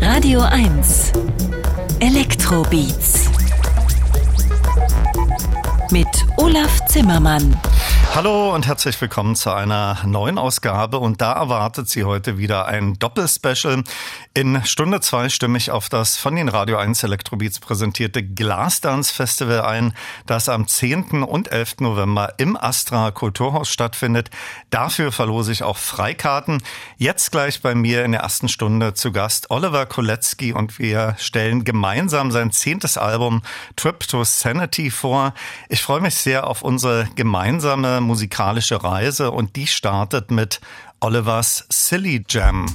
Radio 1 Elektrobeats mit Olaf Zimmermann. Hallo und herzlich willkommen zu einer neuen Ausgabe und da erwartet Sie heute wieder ein Doppelspecial. In Stunde zwei stimme ich auf das von den Radio 1 Elektrobeats präsentierte Glasdance Festival ein, das am 10. und 11. November im Astra Kulturhaus stattfindet. Dafür verlose ich auch Freikarten. Jetzt gleich bei mir in der ersten Stunde zu Gast Oliver Kolecki und wir stellen gemeinsam sein zehntes Album Trip to Sanity vor. Ich freue mich sehr auf unsere gemeinsame musikalische Reise und die startet mit Olivers Silly Jam.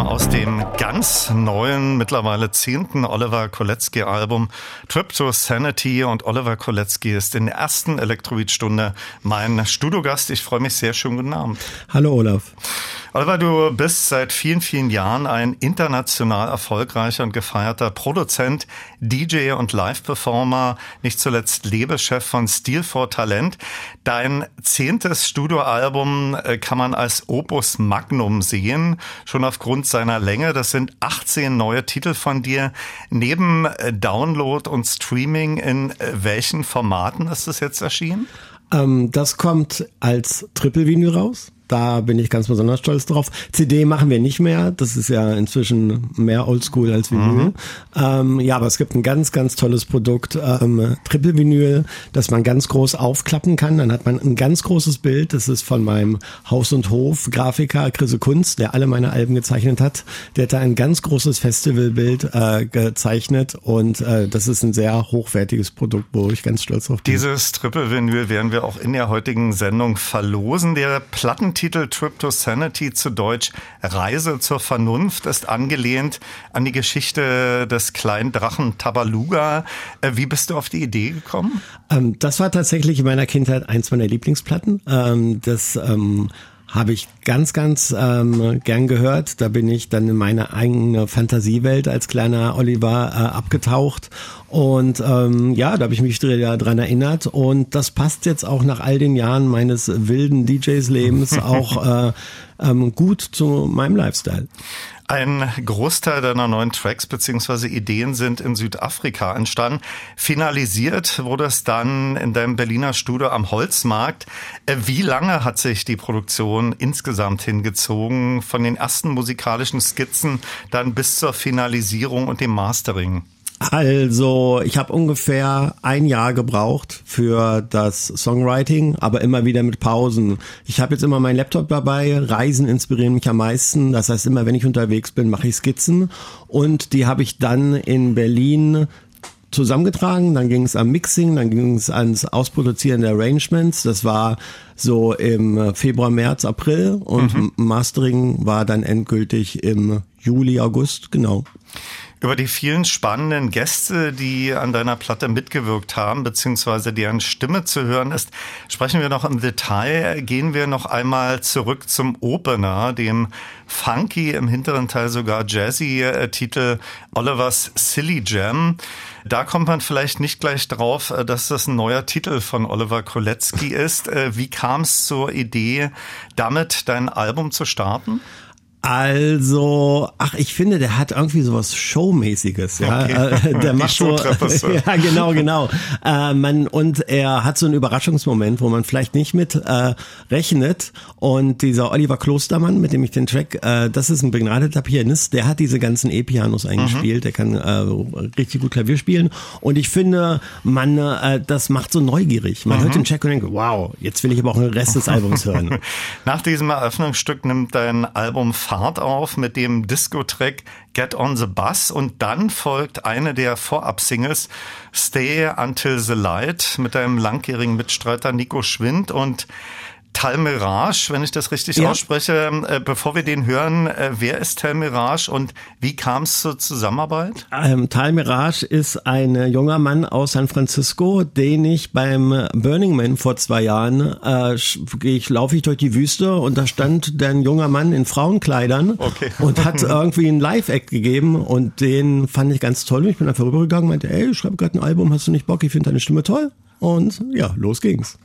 Aus dem ganz neuen, mittlerweile zehnten Oliver Kolecki Album Trip to Sanity und Oliver Kolecki ist in der ersten Elektrobeat-Stunde mein Studiogast. Ich freue mich sehr. Schönen guten Abend. Hallo Olaf. Oliver, du bist seit vielen, vielen Jahren ein international erfolgreicher und gefeierter Produzent, DJ und Live-Performer, nicht zuletzt Lebechef von Steel for Talent. Dein zehntes Studioalbum äh, kann man als Opus Magnum sehen, schon aufgrund seiner Länge. Das sind 18 neue Titel von dir. Neben äh, Download und Streaming, in äh, welchen Formaten ist es jetzt erschienen? Ähm, das kommt als Triple-Vinyl raus. Da bin ich ganz besonders stolz drauf. CD machen wir nicht mehr. Das ist ja inzwischen mehr Oldschool als Vinyl. Mhm. Ähm, ja, aber es gibt ein ganz, ganz tolles Produkt, ähm, Triple Vinyl, das man ganz groß aufklappen kann. Dann hat man ein ganz großes Bild. Das ist von meinem Haus- und Hof-Grafiker Chris Kunst, der alle meine Alben gezeichnet hat. Der hat da ein ganz großes Festivalbild äh, gezeichnet und äh, das ist ein sehr hochwertiges Produkt, wo ich ganz stolz drauf bin. Dieses Triple Vinyl werden wir auch in der heutigen Sendung verlosen. Der Platten Titel Trip to Sanity zu Deutsch Reise zur Vernunft ist angelehnt an die Geschichte des kleinen Drachen Tabaluga. Äh, wie bist du auf die Idee gekommen? Ähm, das war tatsächlich in meiner Kindheit eins meiner Lieblingsplatten. Ähm, das ähm, habe ich ganz, ganz ähm, gern gehört. Da bin ich dann in meine eigene Fantasiewelt als kleiner Oliver äh, abgetaucht und ähm, ja, da habe ich mich dran erinnert. Und das passt jetzt auch nach all den Jahren meines wilden DJs-Lebens auch äh, ähm, gut zu meinem Lifestyle. Ein Großteil deiner neuen Tracks bzw. Ideen sind in Südafrika entstanden. Finalisiert wurde es dann in deinem Berliner Studio am Holzmarkt. Äh, wie lange hat sich die Produktion insgesamt hingezogen, von den ersten musikalischen Skizzen dann bis zur Finalisierung und dem Mastering? Also, ich habe ungefähr ein Jahr gebraucht für das Songwriting, aber immer wieder mit Pausen. Ich habe jetzt immer meinen Laptop dabei, Reisen inspirieren mich am meisten. Das heißt, immer wenn ich unterwegs bin, mache ich Skizzen und die habe ich dann in Berlin zusammengetragen, dann ging es am Mixing, dann ging es ans Ausproduzieren der Arrangements. Das war so im Februar, März, April und mhm. Mastering war dann endgültig im Juli, August, genau. Über die vielen spannenden Gäste, die an deiner Platte mitgewirkt haben, beziehungsweise deren Stimme zu hören ist, sprechen wir noch im Detail. Gehen wir noch einmal zurück zum Opener, dem funky, im hinteren Teil sogar jazzy äh, Titel Olivers Silly Jam. Da kommt man vielleicht nicht gleich drauf, äh, dass das ein neuer Titel von Oliver Kolecki ist. Äh, wie kam es zur Idee, damit dein Album zu starten? Also, ach, ich finde, der hat irgendwie sowas Showmäßiges, ja. Okay. Äh, der macht so, ja, genau, genau. Äh, man, und er hat so einen Überraschungsmoment, wo man vielleicht nicht mit äh, rechnet. Und dieser Oliver Klostermann, mit dem ich den Track, äh, das ist ein begnadeter Pianist, der hat diese ganzen E-Pianos eingespielt, mhm. der kann äh, richtig gut Klavier spielen. Und ich finde, man, äh, das macht so neugierig. Man mhm. hört den Track und denkt, wow, jetzt will ich aber auch den Rest des Albums hören. Nach diesem Eröffnungsstück nimmt dein Album Fahrt auf mit dem Disco-Track Get on the Bus. Und dann folgt eine der Vorab-Singles Stay Until the Light mit deinem langjährigen Mitstreiter Nico Schwind. Und Talmirage, wenn ich das richtig ja. ausspreche. Äh, bevor wir den hören, äh, wer ist Talmirage und wie kam es zur Zusammenarbeit? Ähm, Talmirage ist ein junger Mann aus San Francisco, den ich beim Burning Man vor zwei Jahren, äh, ich laufe ich durch die Wüste und da stand ein junger Mann in Frauenkleidern okay. und hat irgendwie einen Live-Act gegeben und den fand ich ganz toll. Ich bin einfach rübergegangen und meinte, ey, ich schreibe gerade ein Album, hast du nicht Bock? Ich finde deine Stimme toll. Und ja, los ging's.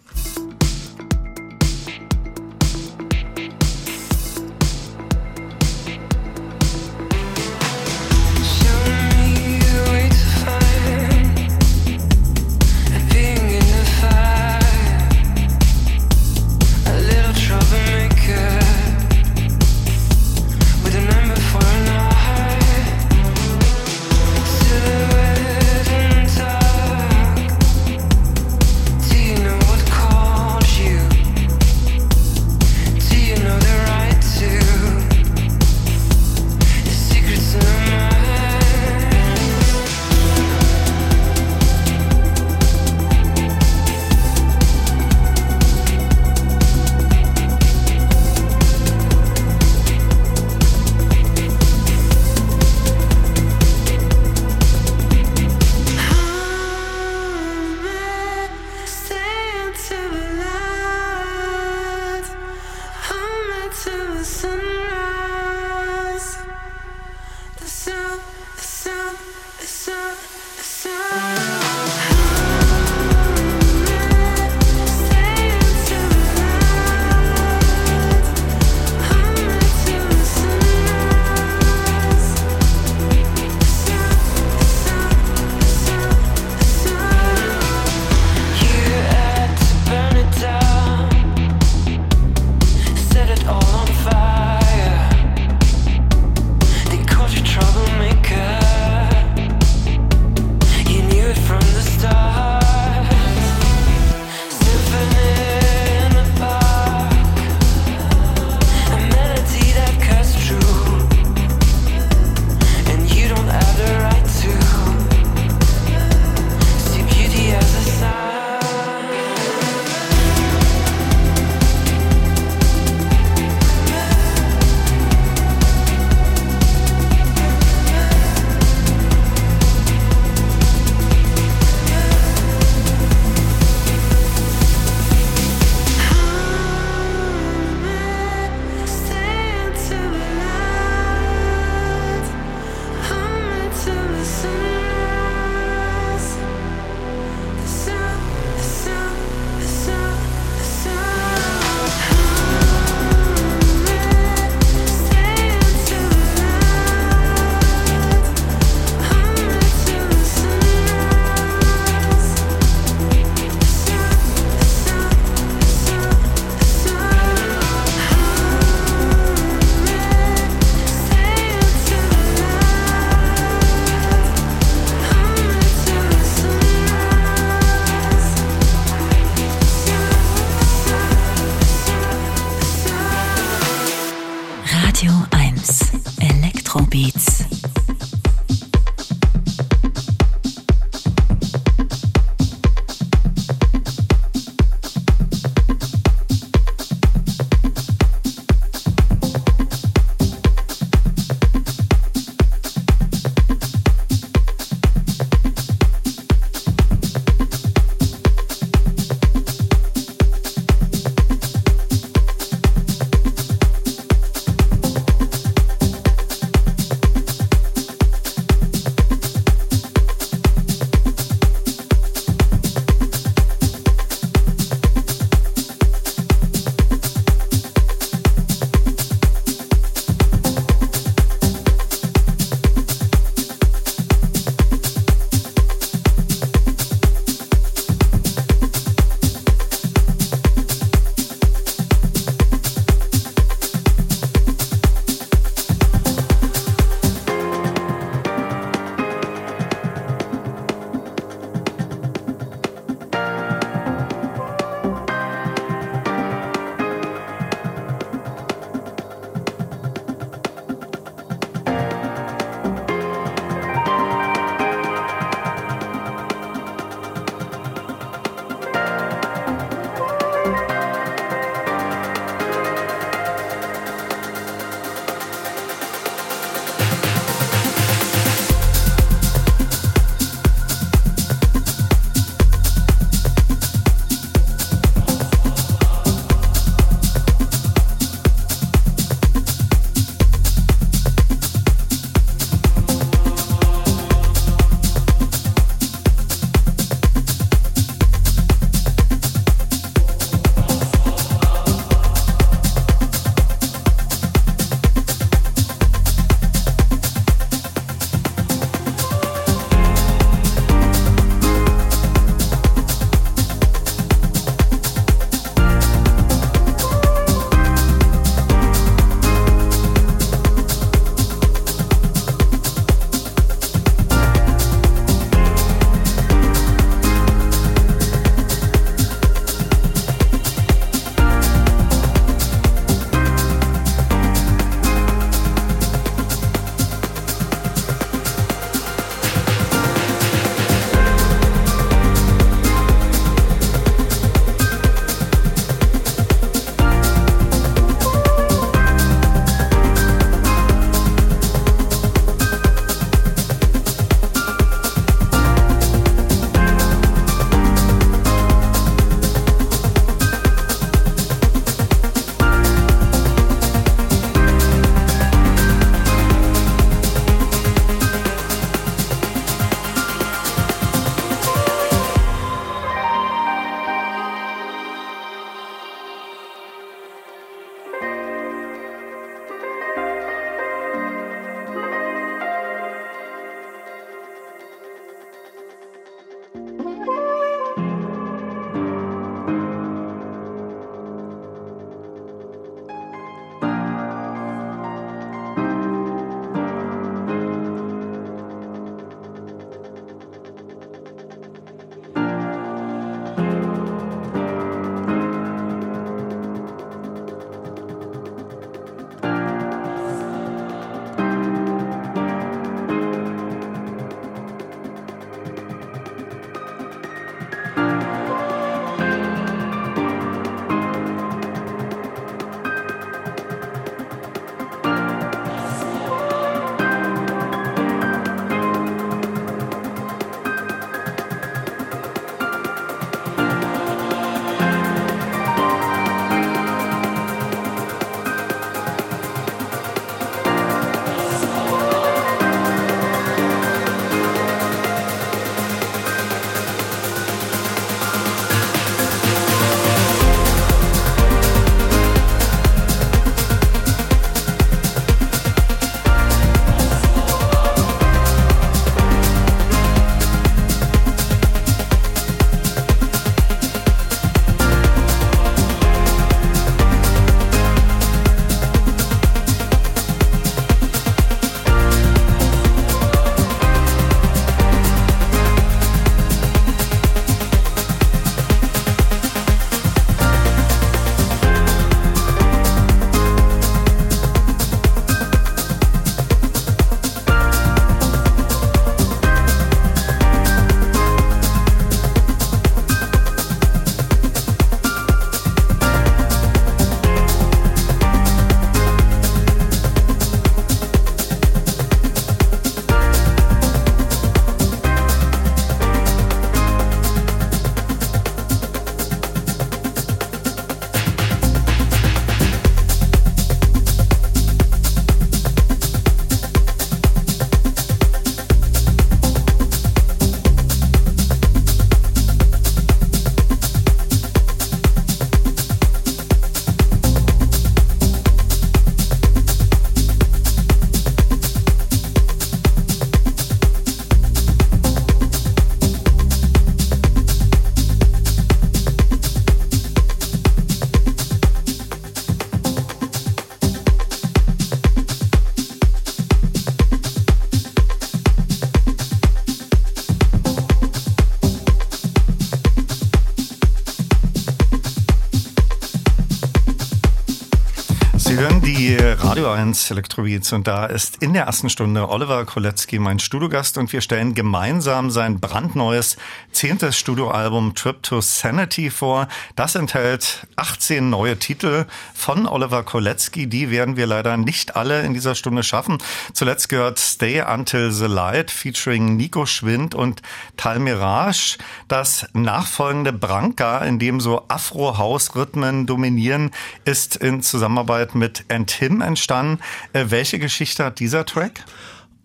1 Electro und da ist in der ersten Stunde Oliver Kolecki mein Studiogast und wir stellen gemeinsam sein brandneues zehntes Studioalbum Trip to Sanity vor. Das enthält 18 neue Titel von Oliver Kolecki. Die werden wir leider nicht alle in dieser Stunde schaffen. Zuletzt gehört Stay Until the Light featuring Nico Schwind und Tal Mirage. Das nachfolgende Branca, in dem so Afro-House-Rhythmen dominieren, ist in Zusammenarbeit mit and Him entstanden. Äh, welche Geschichte hat dieser Track?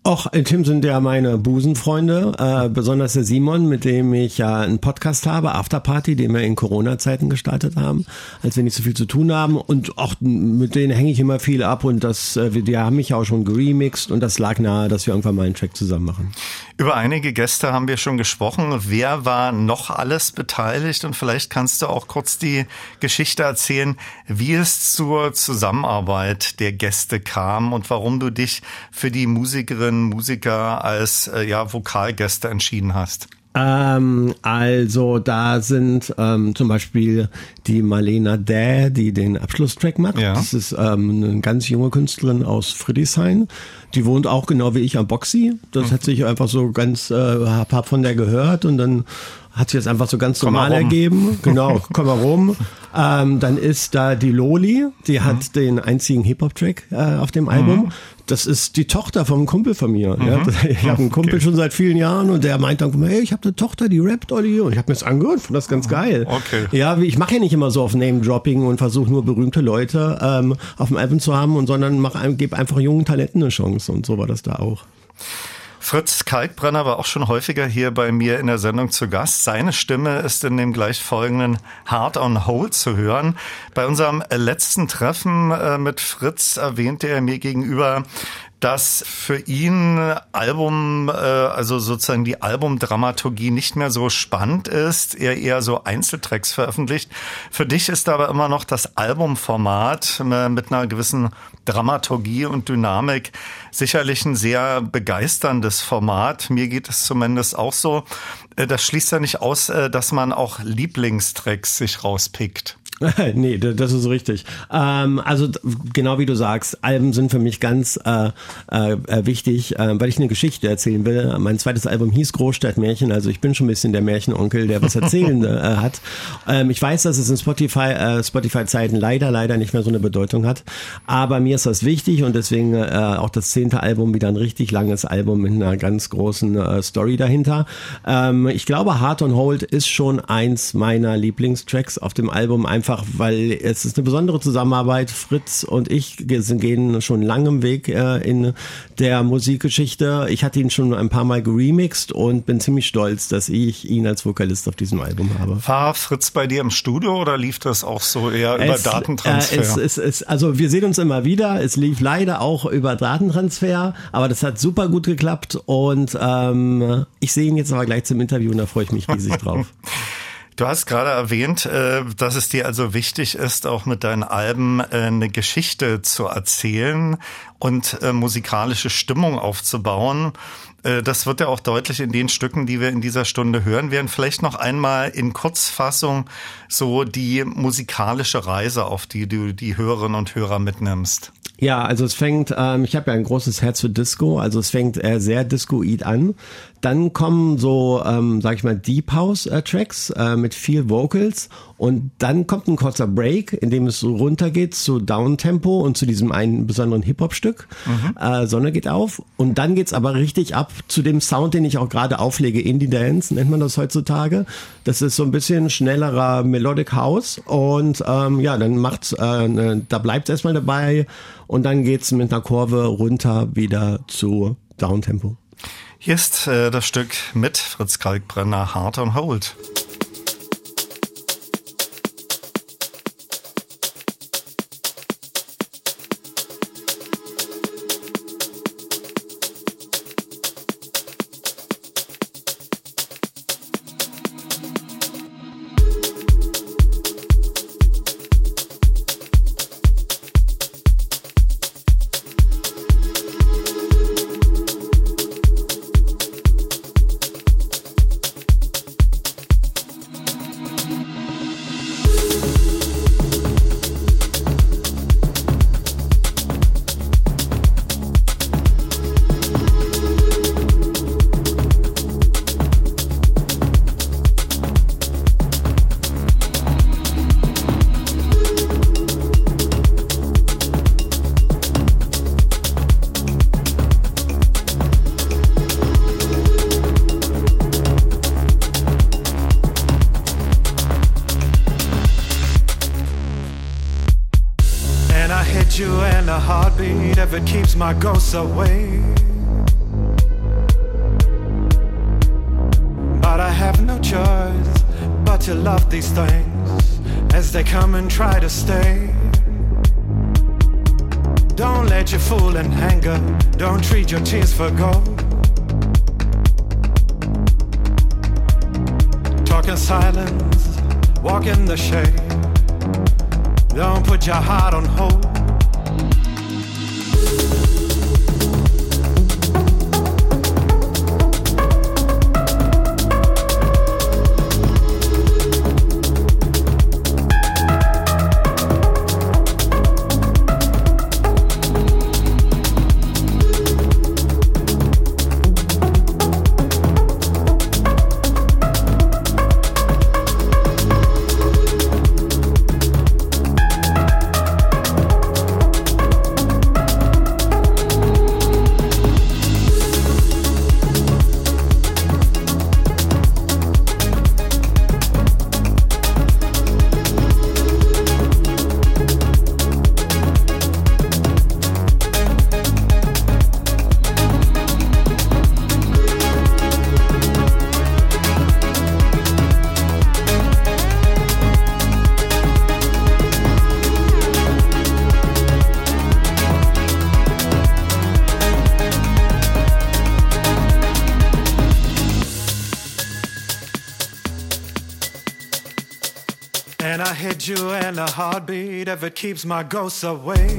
Och, Tim sind ja meine Busenfreunde, äh, besonders der Simon, mit dem ich ja einen Podcast habe, Afterparty, den wir in Corona-Zeiten gestartet haben, als wir nicht so viel zu tun haben. Und auch mit denen hänge ich immer viel ab und das, äh, die haben mich auch schon geremixed und das lag nahe, dass wir irgendwann mal einen Track zusammen machen. Über einige Gäste haben wir schon gesprochen. Wer war noch alles beteiligt? Und vielleicht kannst du auch kurz die Geschichte erzählen, wie es zur Zusammenarbeit der Gäste kam und warum du dich für die Musikerin, Musiker als äh, ja, Vokalgäste entschieden hast. Ähm, also da sind ähm, zum Beispiel die Marlena Däh, die den Abschlusstrack macht. Ja. Das ist ähm, eine ganz junge Künstlerin aus Friedrichshain. Die wohnt auch genau wie ich am Boxy. Das mhm. hat sich einfach so ganz, äh, hab, hab von der gehört und dann hat sich das einfach so ganz komm normal ergeben. Genau, komm mal rum. Ähm, dann ist da die Loli, die hat mhm. den einzigen Hip-Hop-Track äh, auf dem Album. Mhm. Das ist die Tochter vom Kumpel von mir. Mhm. Ja. Ich habe einen Kumpel okay. schon seit vielen Jahren und der meint dann, hey, ich habe eine Tochter, die rappt, Olli. Und ich habe mir das angehört, fand das ganz mhm. geil. Okay. Ja, ich mache ja nicht immer so auf Name-Dropping und versuche nur berühmte Leute ähm, auf dem Album zu haben, und sondern mach, gebe einfach jungen Talenten eine Chance. Und so war das da auch. Fritz Kalkbrenner war auch schon häufiger hier bei mir in der Sendung zu Gast. Seine Stimme ist in dem gleich folgenden Hard on Hold zu hören. Bei unserem letzten Treffen äh, mit Fritz erwähnte er mir gegenüber, dass für ihn Album, äh, also sozusagen die Albumdramaturgie nicht mehr so spannend ist, er eher so Einzeltracks veröffentlicht. Für dich ist aber immer noch das Albumformat äh, mit einer gewissen Dramaturgie und Dynamik sicherlich ein sehr begeisterndes Format. Mir geht es zumindest auch so. Äh, das schließt ja nicht aus, äh, dass man auch Lieblingstracks sich rauspickt. nee, das ist richtig. Ähm, also genau wie du sagst, Alben sind für mich ganz äh, äh, äh, wichtig, äh, weil ich eine Geschichte erzählen will. Mein zweites Album hieß Großstadtmärchen, also ich bin schon ein bisschen der Märchenonkel, der was erzählen äh, hat. Ähm, ich weiß, dass es in Spotify äh, Spotify-Zeiten leider, leider nicht mehr so eine Bedeutung hat, aber mir ist das wichtig und deswegen auch das zehnte Album wieder ein richtig langes Album mit einer ganz großen Story dahinter. Ähm, ich glaube, Heart on Hold ist schon eins meiner Lieblingstracks auf dem Album, einfach einfach, weil es ist eine besondere Zusammenarbeit. Fritz und ich gehen schon langem Weg äh, in der Musikgeschichte. Ich hatte ihn schon ein paar Mal geremixed und bin ziemlich stolz, dass ich ihn als Vokalist auf diesem Album habe. War Fritz bei dir im Studio oder lief das auch so eher über es, Datentransfer? Äh, es, es, es, also wir sehen uns immer wieder. Es lief leider auch über Datentransfer, aber das hat super gut geklappt und ähm, ich sehe ihn jetzt aber gleich zum Interview und da freue ich mich riesig drauf. Du hast gerade erwähnt, äh, dass es dir also wichtig ist, auch mit deinen Alben äh, eine Geschichte zu erzählen und äh, musikalische Stimmung aufzubauen. Das wird ja auch deutlich in den Stücken, die wir in dieser Stunde hören werden. Vielleicht noch einmal in Kurzfassung so die musikalische Reise, auf die du die Hörerinnen und Hörer mitnimmst. Ja, also es fängt, ähm, ich habe ja ein großes Herz für Disco, also es fängt äh, sehr discoid an. Dann kommen so, ähm, sag ich mal, Deep House äh, Tracks äh, mit viel Vocals und dann kommt ein kurzer Break, in dem es so runtergeht zu Downtempo und zu diesem einen besonderen Hip-Hop-Stück. Mhm. Äh, Sonne geht auf und dann geht's aber richtig ab zu dem Sound, den ich auch gerade auflege, Indie Dance nennt man das heutzutage. Das ist so ein bisschen schnellerer Melodic House und ähm, ja, dann macht's, äh, ne, da bleibt's erstmal dabei und dann geht's mit einer Kurve runter wieder zu Downtempo. Hier ist äh, das Stück mit Fritz Kalkbrenner Hard on Hold. My ghosts away. But I have no choice but to love these things as they come and try to stay. Don't let your fool and anger, don't treat your tears for gold. Talk in silence, walk in the shade. Don't put your heart on hold. ever keeps my ghosts away.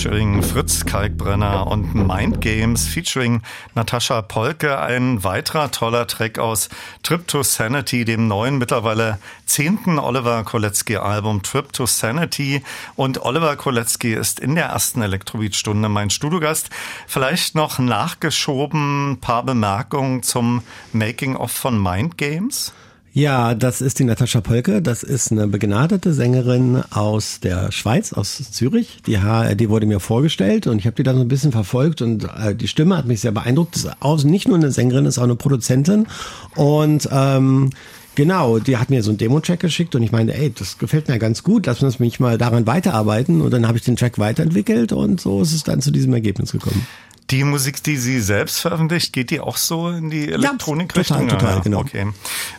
Featuring Fritz Kalkbrenner und Mind Games featuring Natascha Polke. Ein weiterer toller Track aus Trip to Sanity, dem neuen, mittlerweile zehnten Oliver Kolecki Album Trip to Sanity. Und Oliver Kolecki ist in der ersten Elektrobeat-Stunde mein Studiogast. Vielleicht noch nachgeschoben paar Bemerkungen zum Making-of von Mind Games. Ja, das ist die Natascha Polke. Das ist eine begnadete Sängerin aus der Schweiz, aus Zürich. Die, die wurde mir vorgestellt und ich habe die dann so ein bisschen verfolgt und äh, die Stimme hat mich sehr beeindruckt. Ist auch nicht nur eine Sängerin, ist auch eine Produzentin und ähm, Genau, die hat mir so einen Demo-Track geschickt und ich meinte, ey, das gefällt mir ganz gut, lass uns mich mal daran weiterarbeiten. Und dann habe ich den Track weiterentwickelt und so ist es dann zu diesem Ergebnis gekommen. Die Musik, die sie selbst veröffentlicht, geht die auch so in die Elektronikrichtung? Ja, total, total, genau. Okay.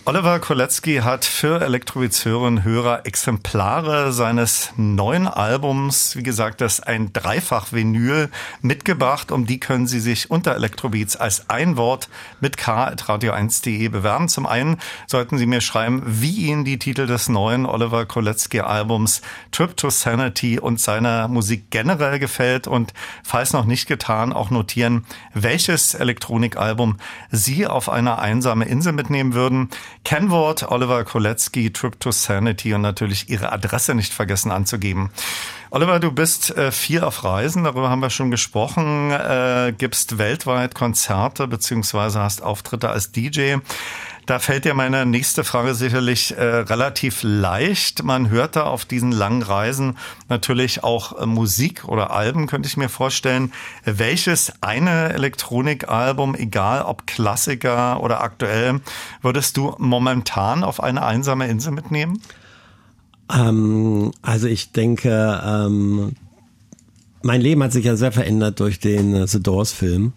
Oliver Kolecki hat für Elektrobeats-Hörerinnen und Hörer Exemplare seines neuen Albums, wie gesagt, das ein Dreifach-Vinyl mitgebracht. Um die können Sie sich unter Elektrobeats als ein Wort mit k.radio1.de bewerben. Zum einen sollten Sie mir schreiben, wie Ihnen die Titel des neuen Oliver Kolecki Albums Trip to Sanity und seiner Musik generell gefällt und falls noch nicht getan, auch notieren, welches Elektronikalbum Sie auf eine einsame Insel mitnehmen würden. Kennwort Oliver Kolecki, Trip to Sanity und natürlich Ihre Adresse nicht vergessen anzugeben. Oliver, du bist äh, viel auf Reisen, darüber haben wir schon gesprochen, äh, gibst weltweit Konzerte beziehungsweise hast Auftritte als DJ. Da fällt dir meine nächste Frage sicherlich äh, relativ leicht. Man hört da auf diesen langen Reisen natürlich auch äh, Musik oder Alben, könnte ich mir vorstellen. Welches eine Elektronikalbum, egal ob Klassiker oder aktuell, würdest du momentan auf eine einsame Insel mitnehmen? Ähm, also ich denke, ähm, mein Leben hat sich ja sehr verändert durch den äh, The Doors Film.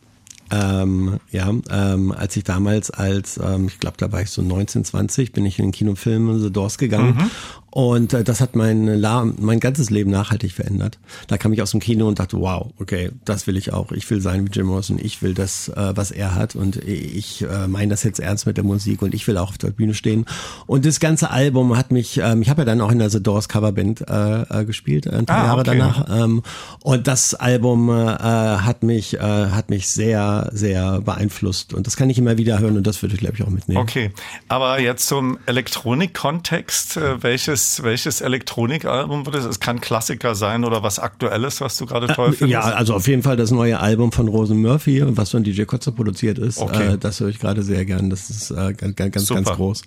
Ähm, ja, ähm, als ich damals als, ähm, ich glaube, da war ich so 19, 20, bin ich in den Kinofilm The Doors gegangen mhm. und äh, das hat mein, La mein ganzes Leben nachhaltig verändert. Da kam ich aus dem Kino und dachte, wow, okay, das will ich auch. Ich will sein wie Jim Morrison, ich will das, äh, was er hat und ich äh, meine das jetzt ernst mit der Musik und ich will auch auf der Bühne stehen. Und das ganze Album hat mich, ähm, ich habe ja dann auch in der The Doors Coverband äh, äh, gespielt, ein paar ah, Jahre okay. danach. Ähm, und das Album äh, hat mich, äh, hat mich sehr sehr, beeinflusst. Und das kann ich immer wieder hören und das würde ich, glaube ich, auch mitnehmen. Okay, aber jetzt zum Elektronik-Kontext. Äh, welches, welches Elektronikalbum würde es? Es kann Klassiker sein oder was Aktuelles, was du gerade toll findest? Ja, also auf jeden Fall das neue Album von Rosen Murphy, was von DJ Kotzer produziert ist. Okay. Äh, das höre ich gerade sehr gern. Das ist äh, ganz, ganz, ganz groß.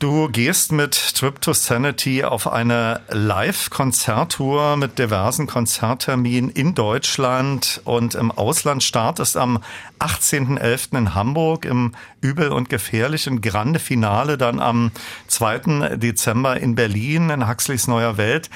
Du gehst mit Trip to Sanity auf eine Live-Konzerttour mit diversen Konzertterminen in Deutschland und im Ausland. Startest am 18.11. in Hamburg im Übel und Gefährlichen Grande Finale dann am 2. Dezember in Berlin in Huxleys Neuer Welt.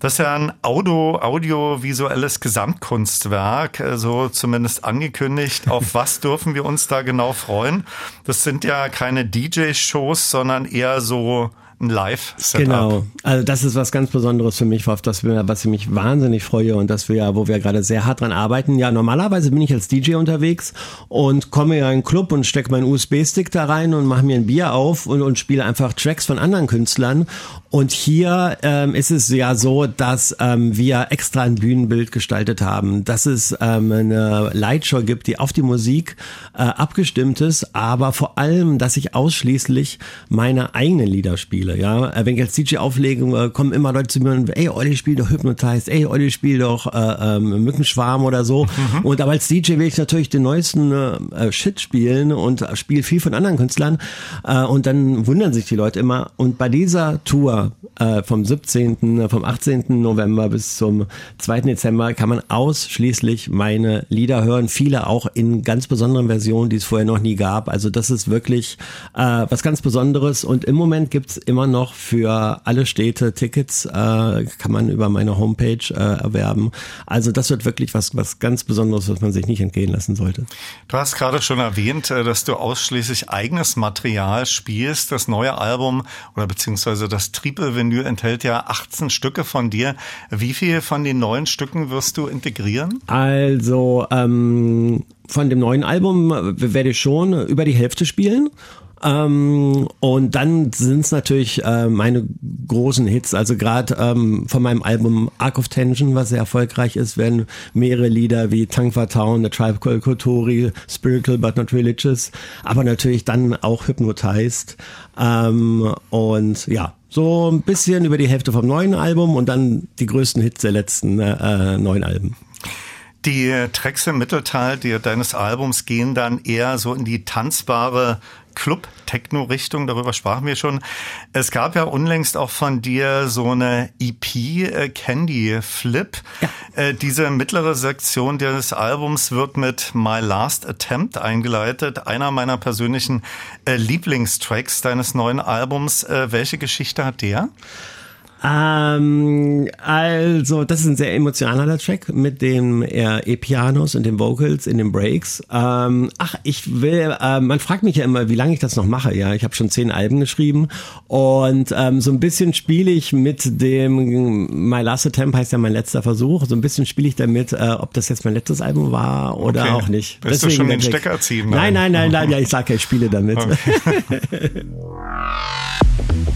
Das ist ja ein Audio, audiovisuelles Gesamtkunstwerk, so zumindest angekündigt. Auf was dürfen wir uns da genau freuen? Das sind ja keine DJ-Shows, sondern eher so ein Live-Setup. Genau. Also das ist was ganz Besonderes für mich, auf das wir, was ich mich wahnsinnig freue und dass wir, wo wir gerade sehr hart dran arbeiten. Ja, normalerweise bin ich als DJ unterwegs und komme in einen Club und stecke meinen USB-Stick da rein und mache mir ein Bier auf und, und spiele einfach Tracks von anderen Künstlern. Und hier ähm, ist es ja so, dass ähm, wir extra ein Bühnenbild gestaltet haben, dass es ähm, eine Lightshow gibt, die auf die Musik äh, abgestimmt ist, aber vor allem, dass ich ausschließlich meine eigenen Lieder spiele spiele. Ja, äh, wenn ich als DJ auflege, äh, kommen immer Leute zu mir und ey, Olli, spiel doch Hypnotize, ey, Olli, spiel doch äh, ähm, Mückenschwarm oder so. Mhm. Und aber als DJ will ich natürlich den neuesten äh, Shit spielen und spiele viel von anderen Künstlern. Äh, und dann wundern sich die Leute immer. Und bei dieser Tour äh, vom 17., vom 18. November bis zum 2. Dezember kann man ausschließlich meine Lieder hören. Viele auch in ganz besonderen Versionen, die es vorher noch nie gab. Also das ist wirklich äh, was ganz Besonderes. Und im Moment gibt's immer noch für alle Städte Tickets, äh, kann man über meine Homepage äh, erwerben. Also das wird wirklich was, was ganz Besonderes, was man sich nicht entgehen lassen sollte. Du hast gerade schon erwähnt, äh, dass du ausschließlich eigenes Material spielst. Das neue Album oder beziehungsweise das Triple-Vinyl enthält ja 18 Stücke von dir. Wie viel von den neuen Stücken wirst du integrieren? Also ähm, von dem neuen Album werde ich schon über die Hälfte spielen. Ähm, und dann sind es natürlich äh, meine großen Hits. Also gerade ähm, von meinem Album Arc of Tension, was sehr erfolgreich ist, werden mehrere Lieder wie Tangwa Town, The Tribe Called Kotori, Spiritual but not Religious, aber natürlich dann auch Hypnotized. Ähm, und ja, so ein bisschen über die Hälfte vom neuen Album und dann die größten Hits der letzten äh, neun Alben. Die Tracks im Mittelteil deines Albums gehen dann eher so in die tanzbare Club-Techno-Richtung, darüber sprachen wir schon. Es gab ja unlängst auch von dir so eine EP, äh, Candy Flip. Ja. Äh, diese mittlere Sektion des Albums wird mit My Last Attempt eingeleitet, einer meiner persönlichen äh, Lieblingstracks deines neuen Albums. Äh, welche Geschichte hat der? Ähm, also, das ist ein sehr emotionaler Track mit dem E-Pianos und den Vocals in den Breaks. Ähm, ach, ich will, äh, man fragt mich ja immer, wie lange ich das noch mache. Ja, ich habe schon zehn Alben geschrieben und ähm, so ein bisschen spiele ich mit dem My Last Attempt heißt ja mein letzter Versuch. So ein bisschen spiele ich damit, äh, ob das jetzt mein letztes Album war oder okay. auch nicht. Willst Deswegen du schon den Stecker ziehen? Nein, nein, nein, nein, ja, ich sage ja, ich spiele damit. Okay.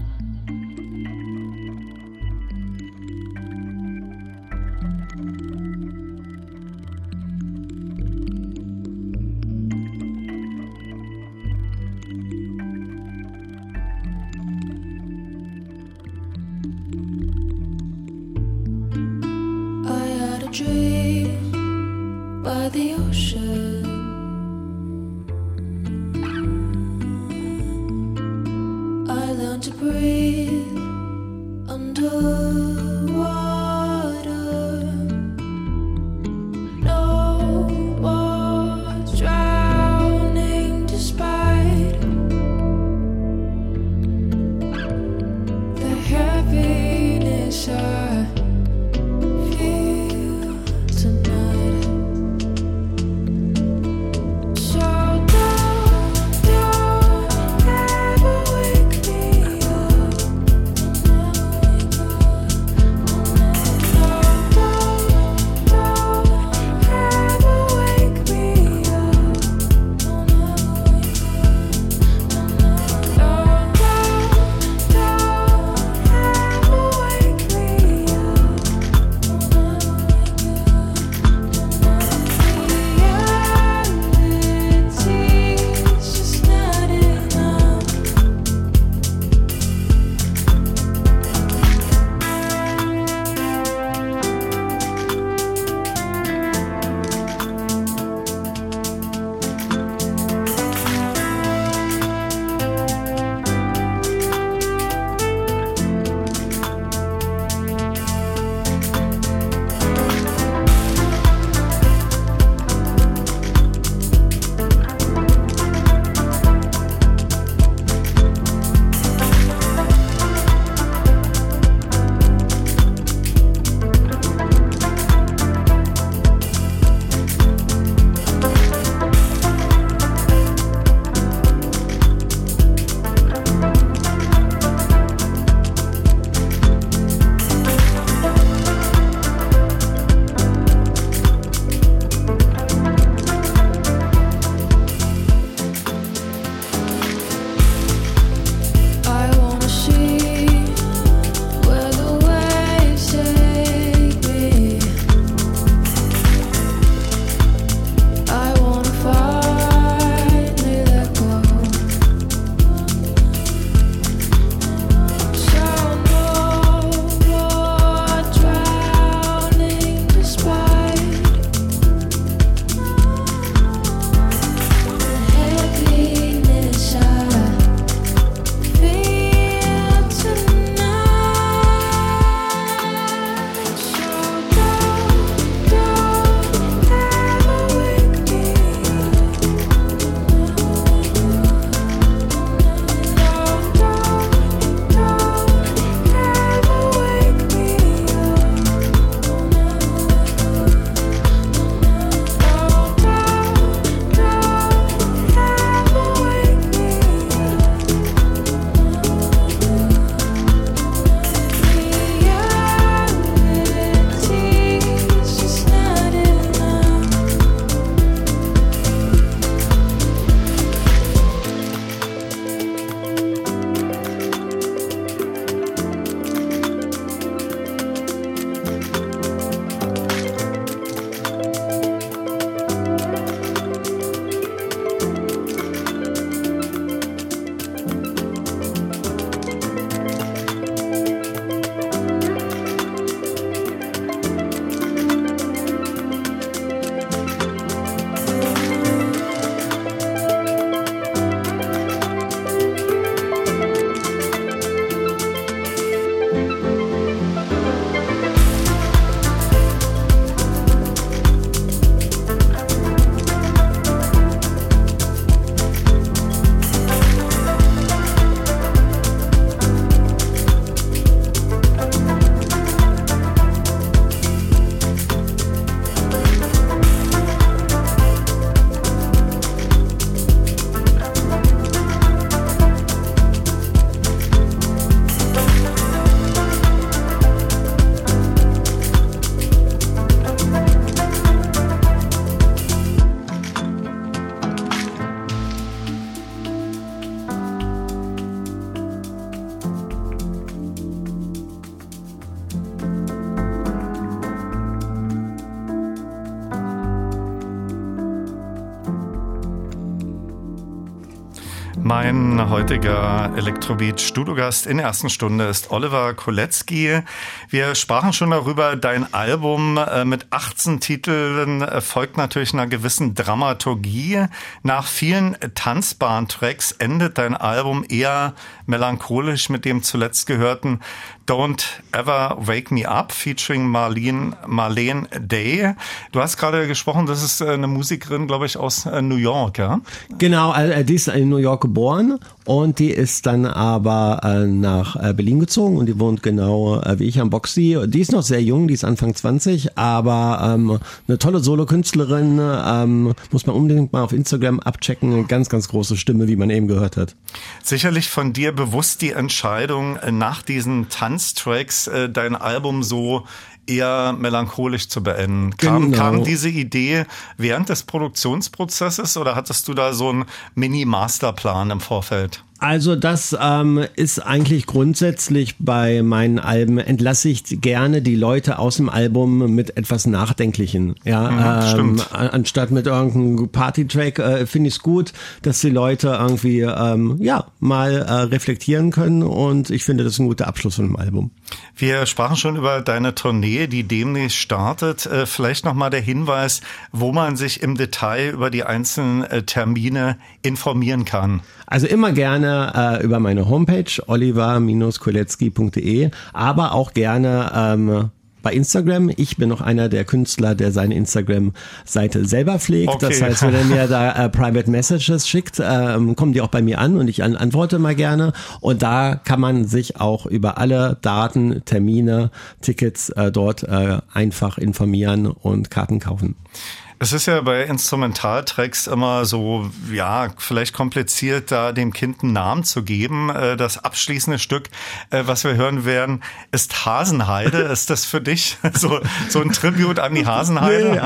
Mein heutiger Elektrobeat-Studiogast in der ersten Stunde ist Oliver Kolecki. Wir sprachen schon darüber, dein Album äh, mit 18 Titeln äh, folgt natürlich einer gewissen Dramaturgie. Nach vielen tanzbaren Tracks endet dein Album eher melancholisch mit dem zuletzt gehörten Don't Ever Wake Me Up featuring Marlene, Marlene Day. Du hast gerade gesprochen, das ist äh, eine Musikerin, glaube ich, aus New York, ja? Genau, die ist in New York geboren und die ist dann aber äh, nach äh, Berlin gezogen und die wohnt genau äh, wie ich am Boxy. Die ist noch sehr jung, die ist Anfang 20, aber ähm, eine tolle Solokünstlerin, ähm, muss man unbedingt mal auf Instagram abchecken. Eine ganz, ganz große Stimme, wie man eben gehört hat. Sicherlich von dir bewusst die Entscheidung, nach diesen Tanztracks äh, dein Album so eher melancholisch zu beenden. Kam, Genau. kam diese Idee während des Produktionsprozesses oder hattest du da so einen Mini-Masterplan im Vorfeld? Also das ähm, ist eigentlich grundsätzlich bei meinen Alben entlasse ich gerne die Leute aus dem Album mit etwas Nachdenklichen. Ja, ähm, stimmt. an- anstatt mit irgendeinem Partytrack äh, finde ich es gut, dass die Leute irgendwie ähm, ja mal äh, reflektieren können und ich finde das ist ein guter Abschluss von dem Album. Wir sprachen schon über deine Tournee, die demnächst startet. Äh, Vielleicht nochmal der Hinweis, wo man sich im Detail über die einzelnen äh, Termine informieren kann. Also immer gerne äh, über meine Homepage oliver-kolecki.de, aber auch gerne ähm, bei Instagram. Ich bin noch einer der Künstler, der seine Instagram-Seite selber pflegt. Okay. Das heißt, wenn er mir da äh, Private Messages schickt, ähm, kommen die auch bei mir an und ich an antworte mal gerne. Und da kann man sich auch über alle Daten, Termine, Tickets äh, dort äh, einfach informieren und Karten kaufen. Es ist ja bei Instrumentaltracks immer so, ja, vielleicht kompliziert, da dem Kind einen Namen zu geben. Äh, Das abschließende Stück, äh, was wir hören werden, ist Hasenheide. ist das für dich so, so ein Tribute an die Hasenheide? Nee,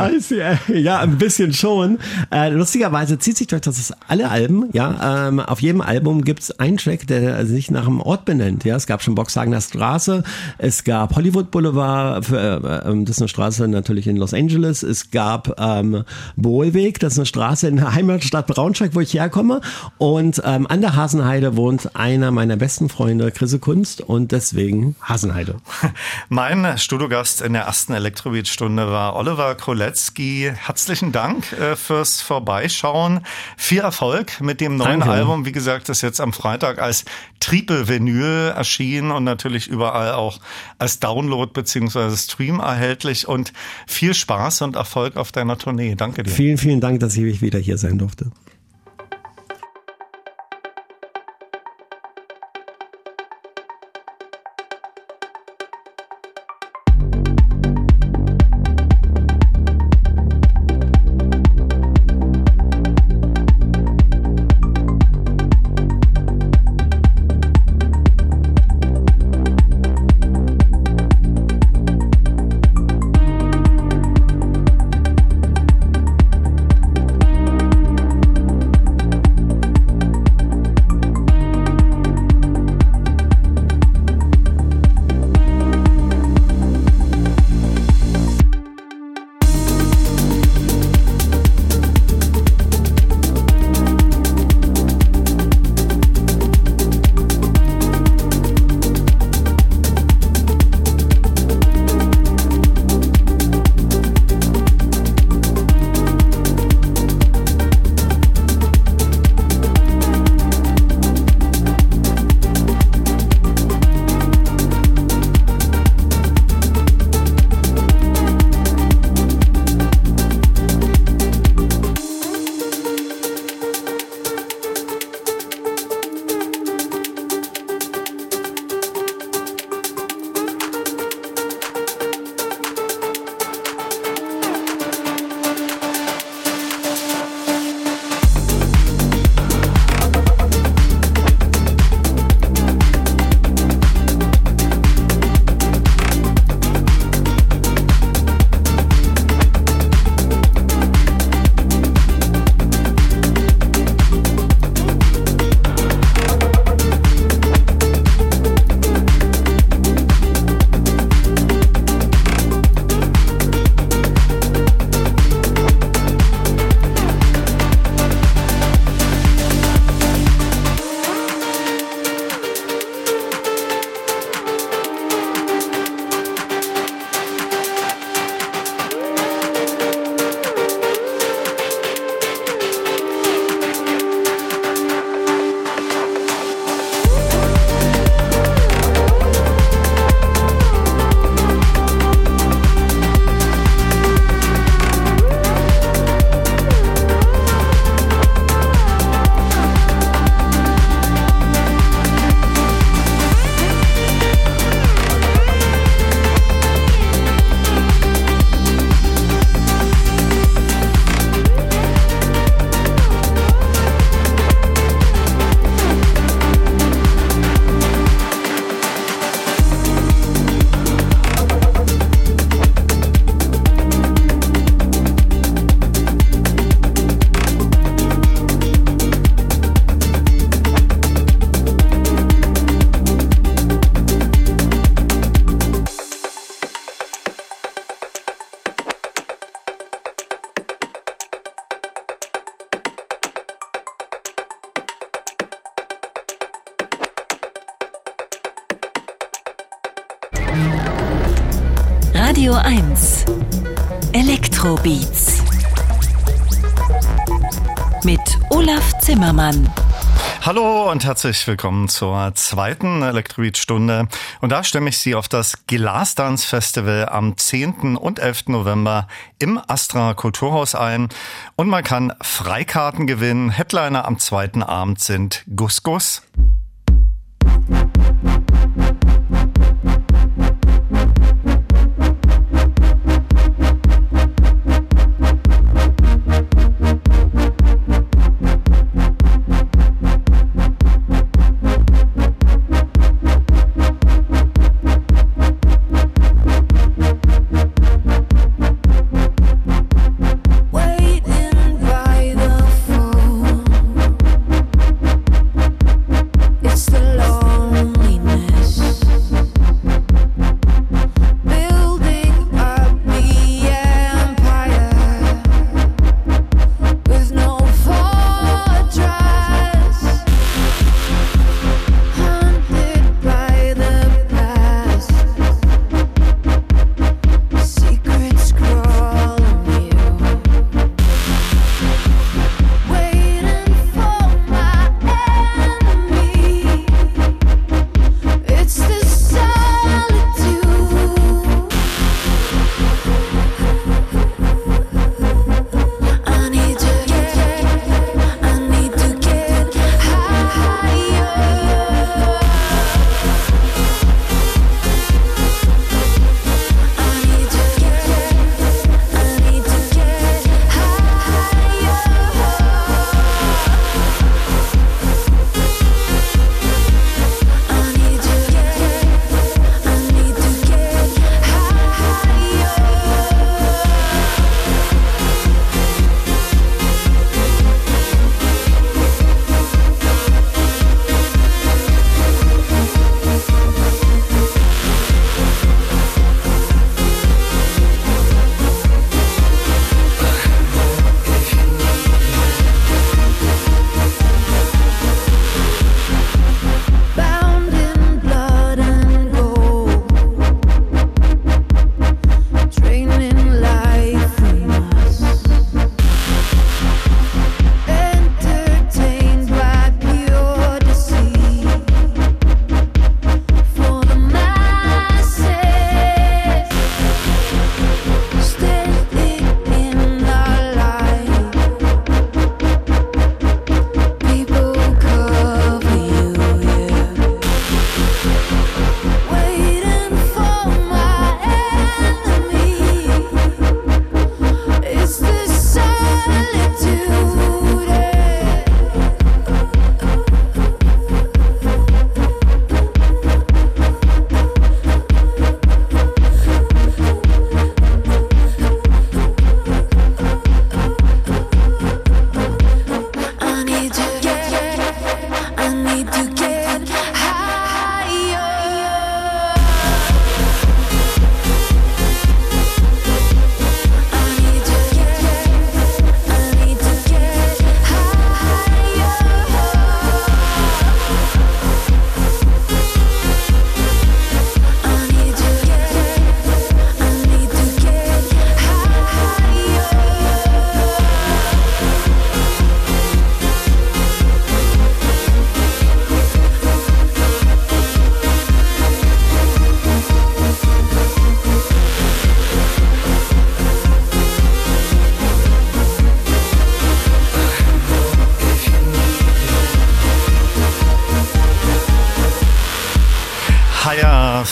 ja, ein bisschen schon. Äh, lustigerweise zieht sich durch das alle Alben, ja. Ähm, auf jedem Album gibt's einen Track, der sich nach einem Ort benennt. Ja, es gab schon Boxhagener Straße, es gab Hollywood Boulevard, äh, ähm, das ist eine Straße natürlich in Los Angeles. Es gab ähm, Bohlweg, das ist eine Straße in der Heimatstadt Braunschweig, wo ich herkomme. Und ähm, an der Hasenheide wohnt einer meiner besten Freunde, Chrisse Kunst, und deswegen Hasenheide. Mein Studiogast in der ersten Elektrobeat-Stunde war Oliver Kolecki. Herzlichen Dank äh, fürs Vorbeischauen. Viel Erfolg mit dem neuen Danke. Album. Wie gesagt, ist jetzt am Freitag als Triple-Vinyl erschienen und natürlich überall auch als Download beziehungsweise Stream erhältlich. Und viel Spaß und Erfolg auf deiner Tournee. Danke dir. Vielen, vielen Dank, dass ich wieder hier sein durfte. Zimmermann. Hallo und herzlich willkommen zur zweiten Elektrobeat-Stunde. Und da stimme ich Sie auf das Glasdance Festival am 10. und 11. November im Astra Kulturhaus ein. Und man kann Freikarten gewinnen. Headliner am zweiten Abend sind Gus Gus.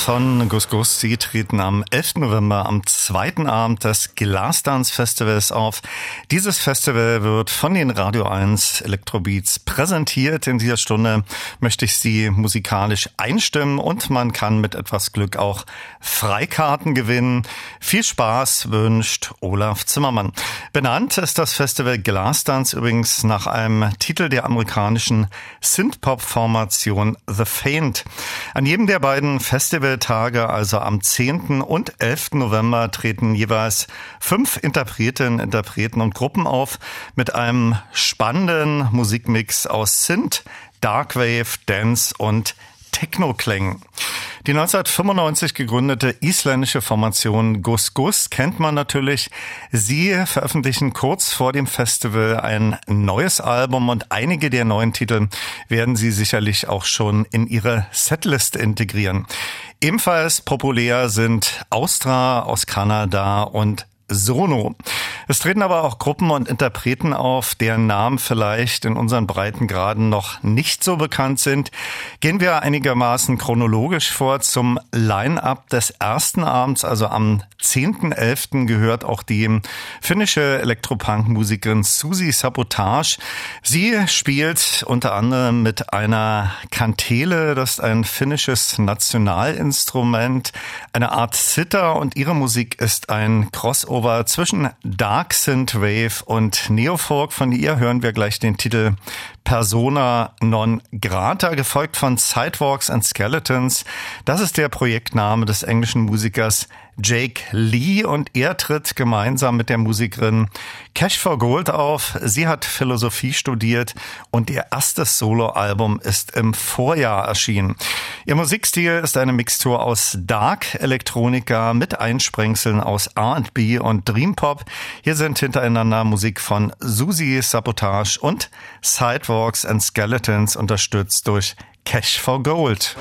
Von Gus Gus. Sie treten am 11. November am zweiten Abend des Glasdance Festivals auf. Dieses Festival wird von den Radio 1 Electrobeats präsentiert. In dieser Stunde möchte ich Sie musikalisch einstimmen und man kann mit etwas Glück auch Freikarten gewinnen. Viel Spaß wünscht Olaf Zimmermann. Benannt ist das Festival Glasdance übrigens nach einem Titel der amerikanischen Synthpop-Formation The Faint. An jedem der beiden Festivaltage, also am 10. und 11. November, treten jeweils fünf Interpretinnen, Interpreten und Gruppen auf mit einem spannenden Musikmix aus Synth, Darkwave, Dance und Techno-Klängen. Die 1995 gegründete isländische Formation Gus Gus kennt man natürlich. Sie veröffentlichen kurz vor dem Festival ein neues Album und einige der neuen Titel werden Sie sicherlich auch schon in Ihre Setlist integrieren. Ebenfalls populär sind Austra aus Kanada und Sono. Es treten aber auch Gruppen und Interpreten auf, deren Namen vielleicht in unseren Breitengraden noch nicht so bekannt sind. Gehen wir einigermaßen chronologisch vor zum Line-up des ersten Abends, also am 10.11. gehört auch die finnische Elektropunk-Musikerin Susi Sabotage. Sie spielt unter anderem mit einer Kantele, das ist ein finnisches Nationalinstrument, eine Art Zither und ihre Musik ist ein Crossover Crossover zwischen Dark Synthwave und Neofolk. Von ihr hören wir gleich den Titel Persona non grata, gefolgt von Sidewalks and Skeletons. Das ist der Projektname des englischen Musikers Jake Lee und er tritt gemeinsam mit der Musikerin Cash for Gold auf. Sie hat Philosophie studiert und ihr erstes Soloalbum ist im Vorjahr erschienen. Ihr Musikstil ist eine Mixtur aus Dark Elektronika mit Einsprengseln aus R&B und Dream Pop. Hier sind hintereinander Musik von Susi Sabotage und Sidewalks and Skeletons unterstützt durch Cash for Gold.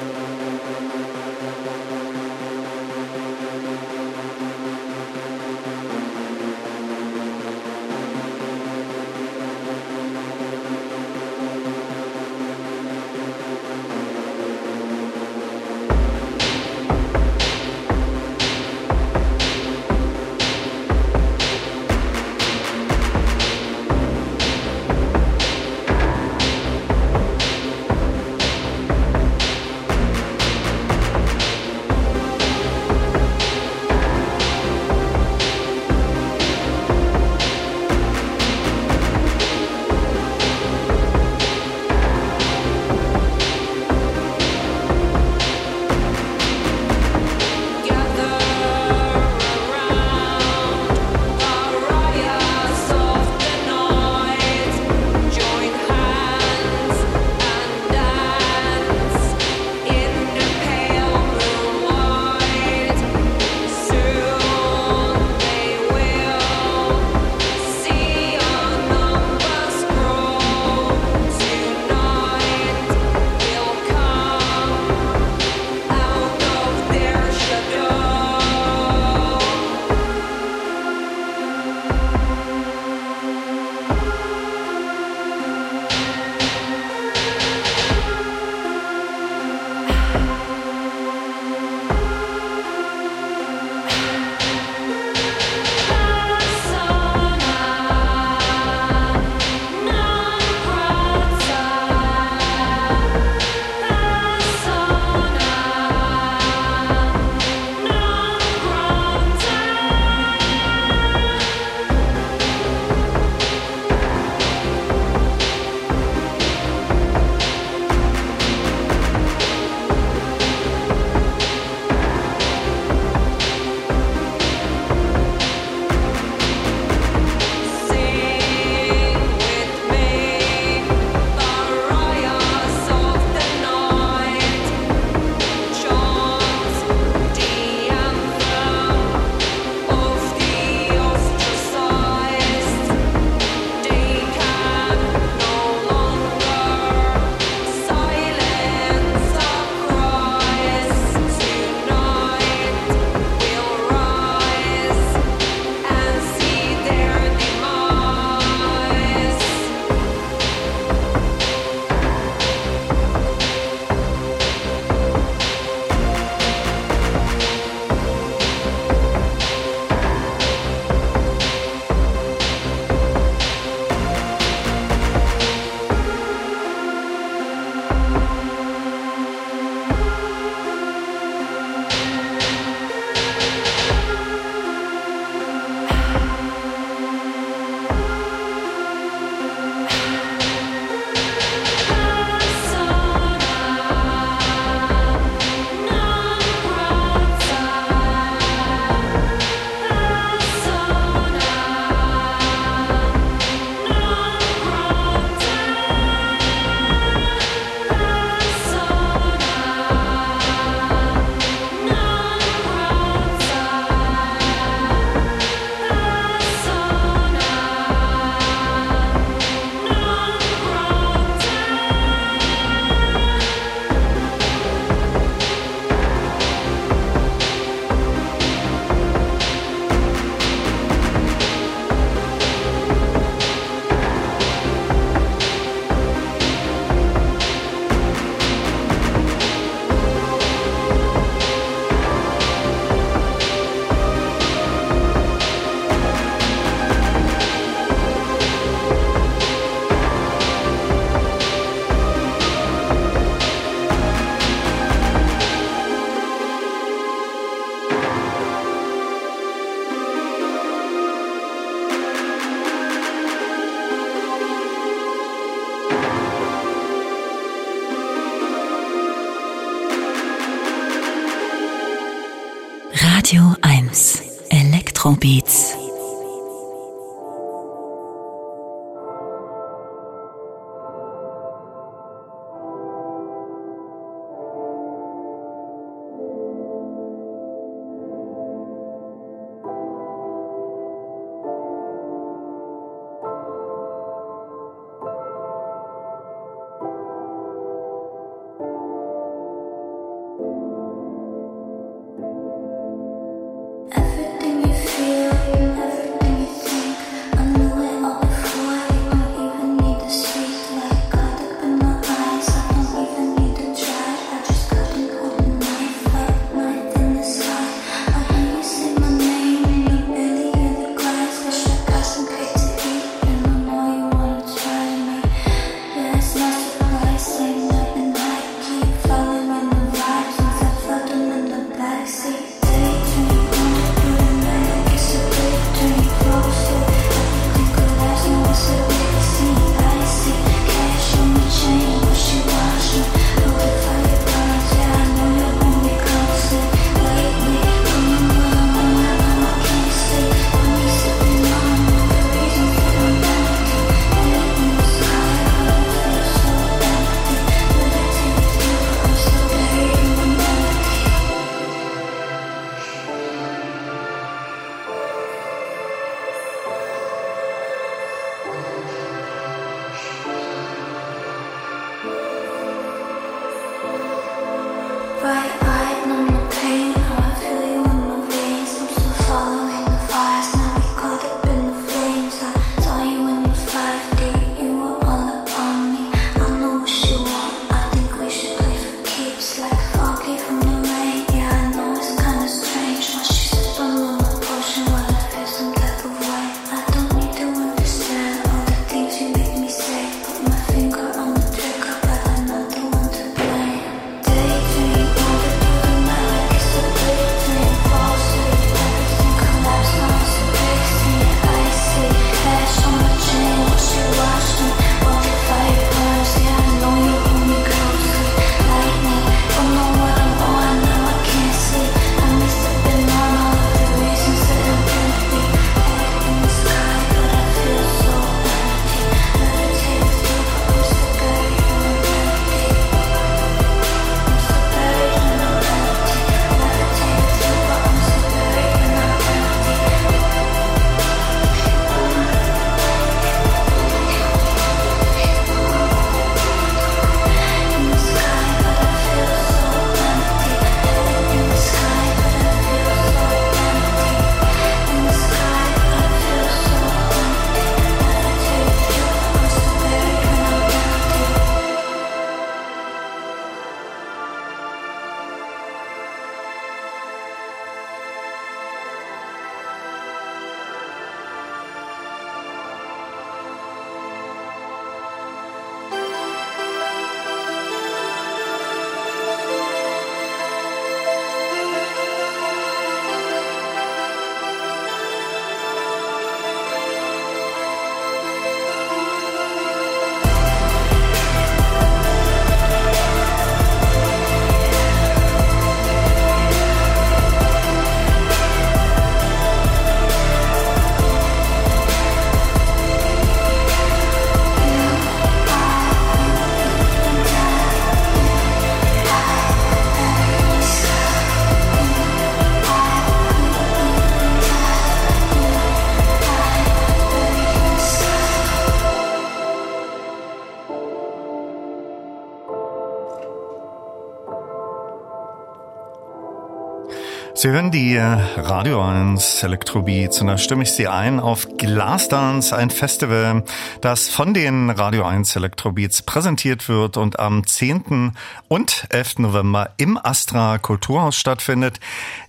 Sie hören die äh, Radio 1 Electrobeats und da stimme ich Sie ein auf Glasdance, ein Festival, das von den Radio 1 Electrobeats präsentiert wird und am 10. und 11. November im Astra Kulturhaus stattfindet.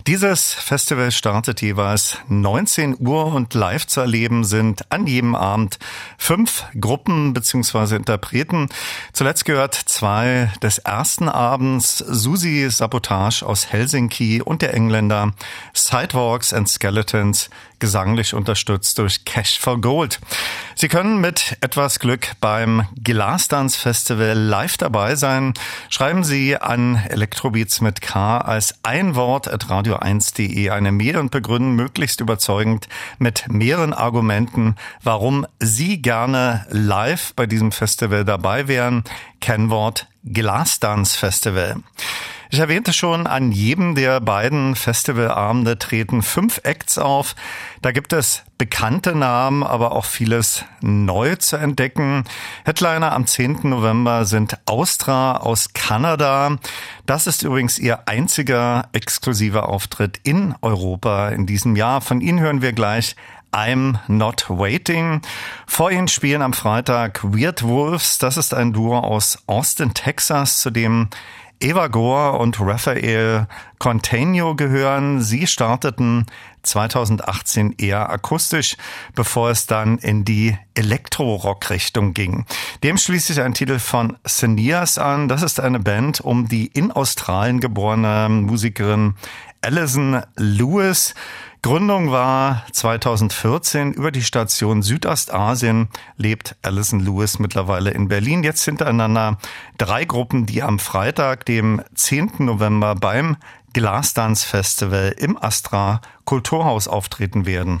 Dieses Festival startet jeweils 19 Uhr und live zu erleben sind an jedem Abend fünf Gruppen bzw. Interpreten. Zuletzt gehört zwei des ersten Abends Susi Sabotage aus Helsinki und der Engländer Engländer, Sidewalks and Skeletons, gesanglich unterstützt durch Cash for Gold. Sie können mit etwas Glück beim Glasdance Festival live dabei sein. Schreiben Sie an Elektrobeats mit K als ein Wort at radio1.de eine Mail und begründen möglichst überzeugend mit mehreren Argumenten, warum Sie gerne live bei diesem Festival dabei wären. Kennwort Glasdance Festival. Ich erwähnte schon, an jedem der beiden Festivalabende treten fünf Acts auf. Da gibt es bekannte Namen, aber auch vieles neu zu entdecken. Headliner am 10. November sind Austra aus Kanada. Das ist übrigens ihr einziger exklusiver Auftritt in Europa in diesem Jahr. Von ihnen hören wir gleich I'm Not Waiting. Vor ihnen spielen am Freitag Weird Wolves. Das ist ein Duo aus Austin, Texas, zu dem Eva Gore und Raphael Containio gehören. Sie starteten 2018 eher akustisch, bevor es dann in die Elektro-Rock-Richtung ging. Dem schließt sich ein Titel von Senias an. Das ist eine Band um die in Australien geborene Musikerin Alison Lewis. Gründung war 2014 über die Station Südostasien lebt Alison Lewis mittlerweile in Berlin. Jetzt hintereinander drei Gruppen, die am Freitag, dem 10. November beim Glasdance Festival im Astra Kulturhaus auftreten werden.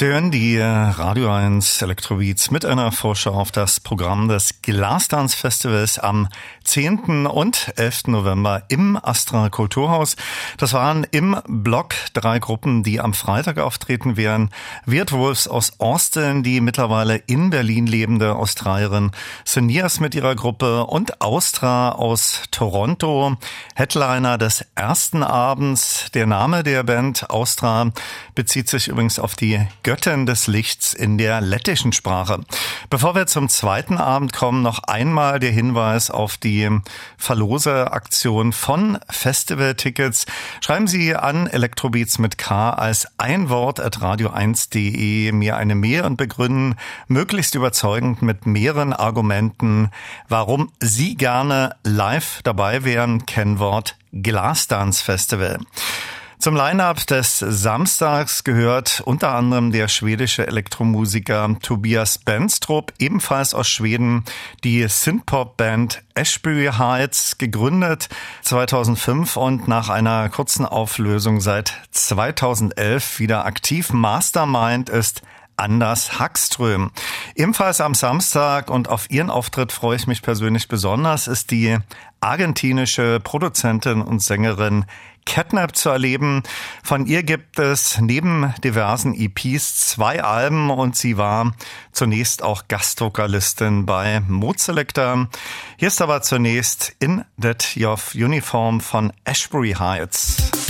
Hören die Radio 1 Elektrobeats mit einer Vorschau auf das Programm des Glasdance Festivals am 10. und 11. November im Astra Kulturhaus. Das waren im Block drei Gruppen, die am Freitag auftreten werden. Weird Wolves aus Austin, die mittlerweile in Berlin lebende Australierin Senias mit ihrer Gruppe und Austra aus Toronto. Headliner des ersten Abends. Der Name der Band Austra bezieht sich übrigens auf die Göttin des Lichts in der lettischen Sprache. Bevor wir zum zweiten Abend kommen, noch einmal der Hinweis auf die Verlose-Aktion von Festival-Tickets. Schreiben Sie an Elektrobeats mit K als ein Wort at radio1.de mir eine Mail und begründen möglichst überzeugend mit mehreren Argumenten, warum Sie gerne live dabei wären. Kennwort Glasdance Festival. Zum Line-up des Samstags gehört unter anderem der schwedische Elektromusiker Tobias Benstrup, ebenfalls aus Schweden, die Synthpop-Band Ashbury Heights, gegründet 2005 und nach einer kurzen Auflösung seit 2011 wieder aktiv. Mastermind ist Anders Hackström. Ebenfalls am Samstag und auf ihren Auftritt freue ich mich persönlich besonders, ist die argentinische Produzentin und Sängerin Catnap zu erleben. Von ihr gibt es neben diversen EPs zwei Alben und sie war zunächst auch Gastvokalistin bei Moodselector. Hier ist aber zunächst In That Your Uniform von Ashbury Heights.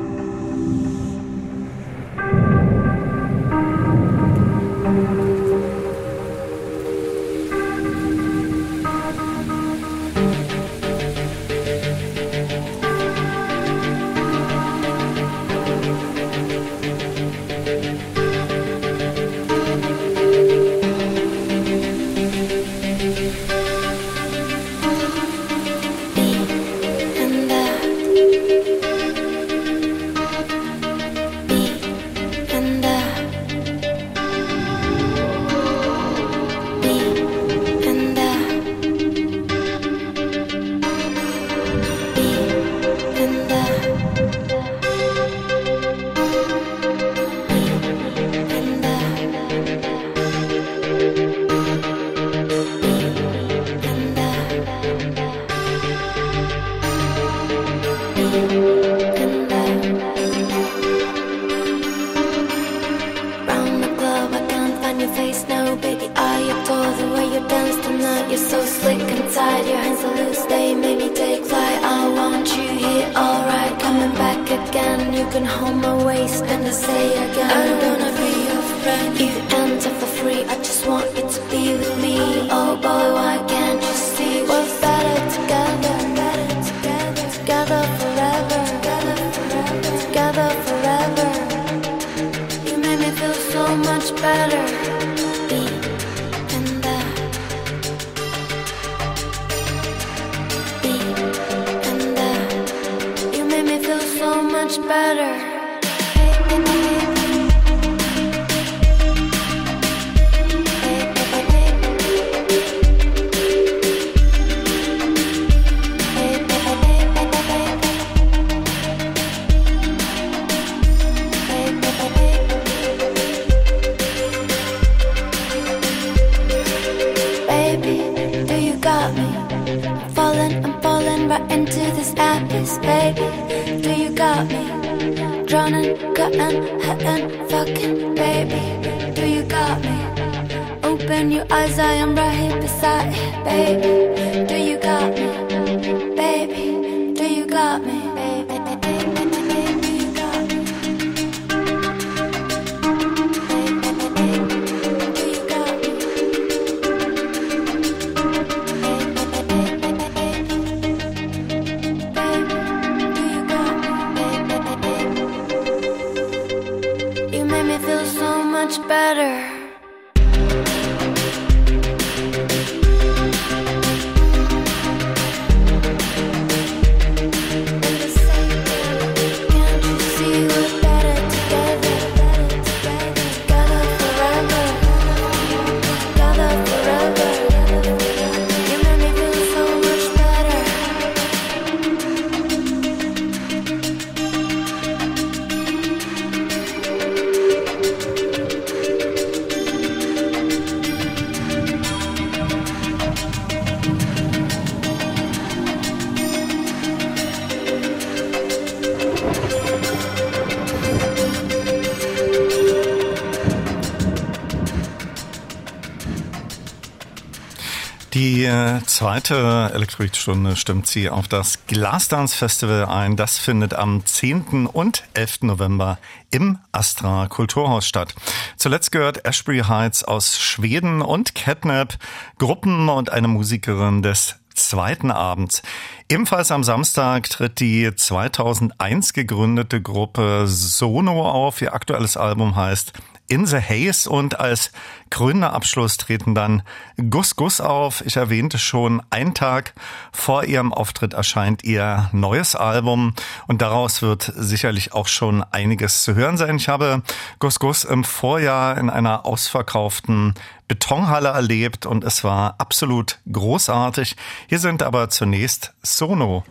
Zweite Elektroidstunde stimmt sie auf das Glasdance Festival ein. Das findet am 10. und 11. November im Astra Kulturhaus statt. Zuletzt gehört Ashbury Heights aus Schweden und Catnap, Gruppen und eine Musikerin des zweiten Abends. Ebenfalls am Samstag tritt die 2001 gegründete Gruppe Sono auf. Ihr aktuelles Album heißt In the Haze und als krönender Abschluss treten dann Gus Gus auf. Ich erwähnte schon, ein Tag vor ihrem Auftritt erscheint ihr neues Album und daraus wird sicherlich auch schon einiges zu hören sein. Ich habe Gus Gus im Vorjahr in einer ausverkauften Betonhalle erlebt und es war absolut großartig. Hier sind aber zunächst Sono.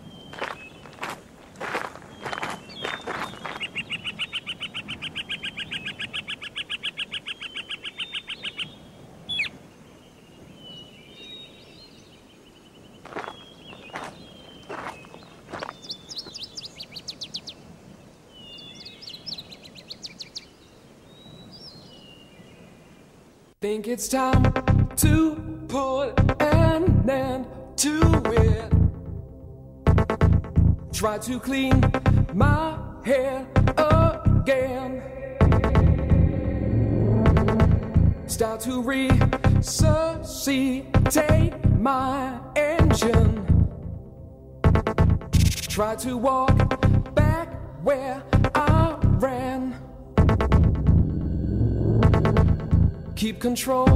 Think it's time to put an end to it. Try to clean my hair again. Start to resuscitate my engine. Try to walk back where I ran. keep control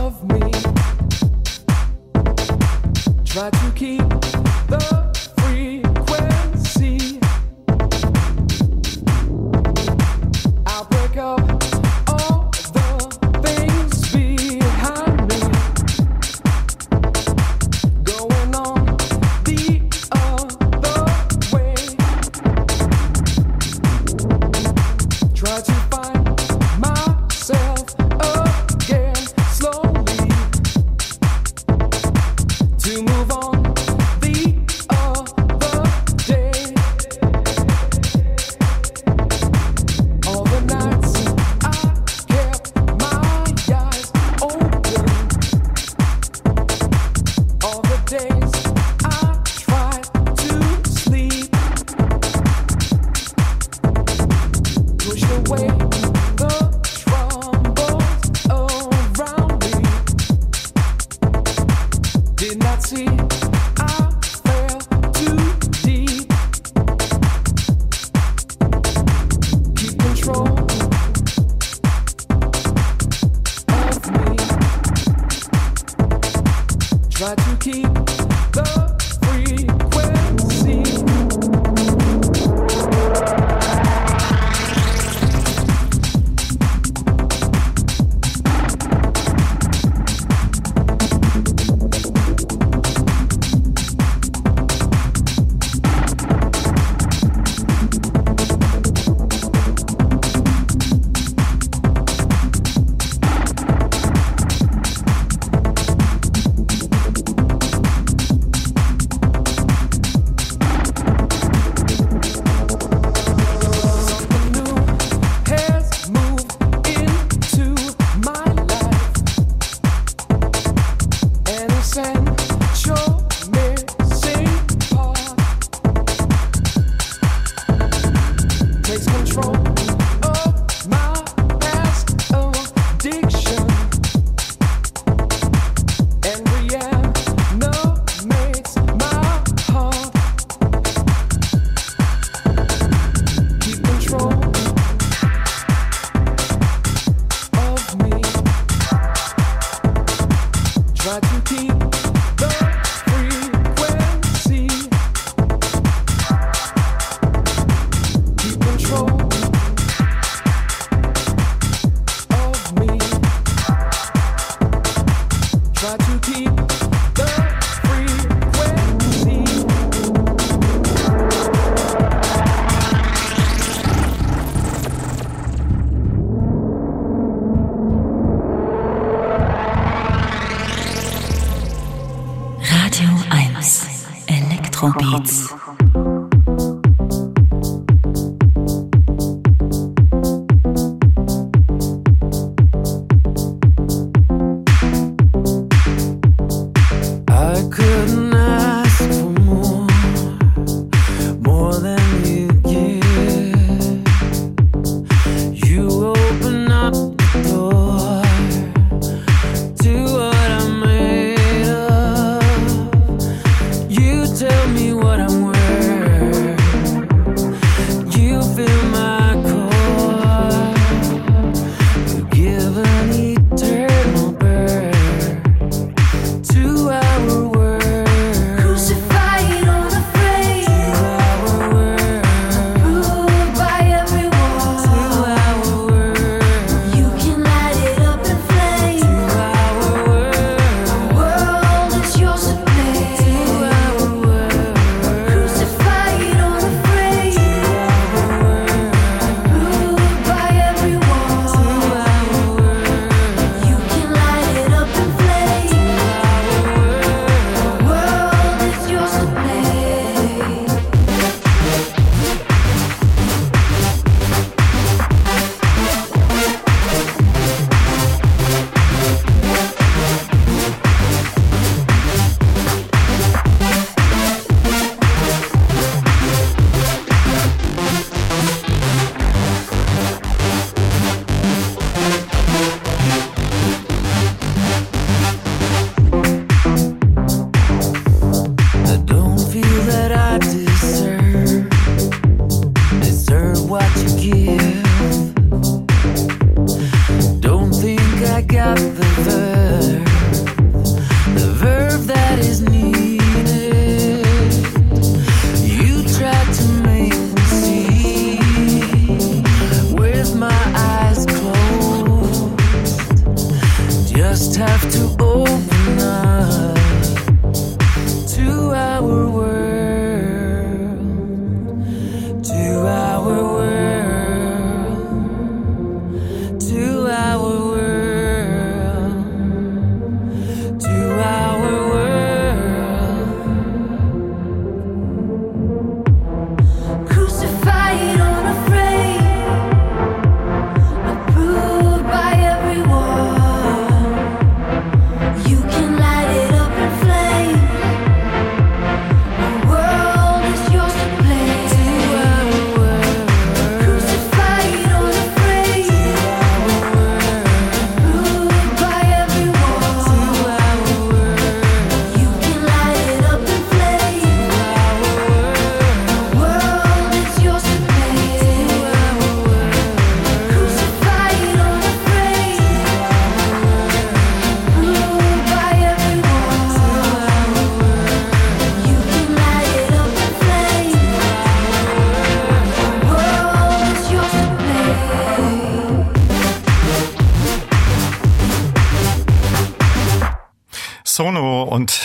of me. Try to keep.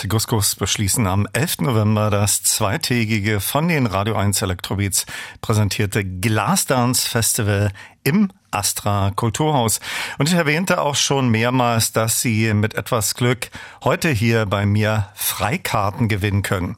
Gus beschließen am 11. November das zweitägige von den Radio 1 Electrobeats präsentierte Glasdance Festival im Astra Kulturhaus. Und ich erwähnte auch schon mehrmals, dass Sie mit etwas Glück heute hier bei mir Freikarten gewinnen können.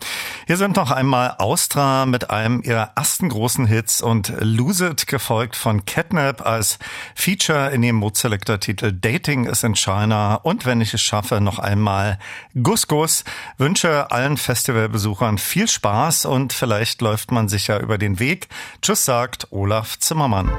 Hier sind noch einmal Austra mit einem ihrer ersten großen Hits und Lose It, gefolgt von Catnap als Feature in dem Mood-Selector-Titel Dating is in China und wenn ich es schaffe, noch einmal Gus Gus. Wünsche allen Festivalbesuchern viel Spaß und vielleicht läuft man sich ja über den Weg. Tschüss sagt Olaf Zimmermann.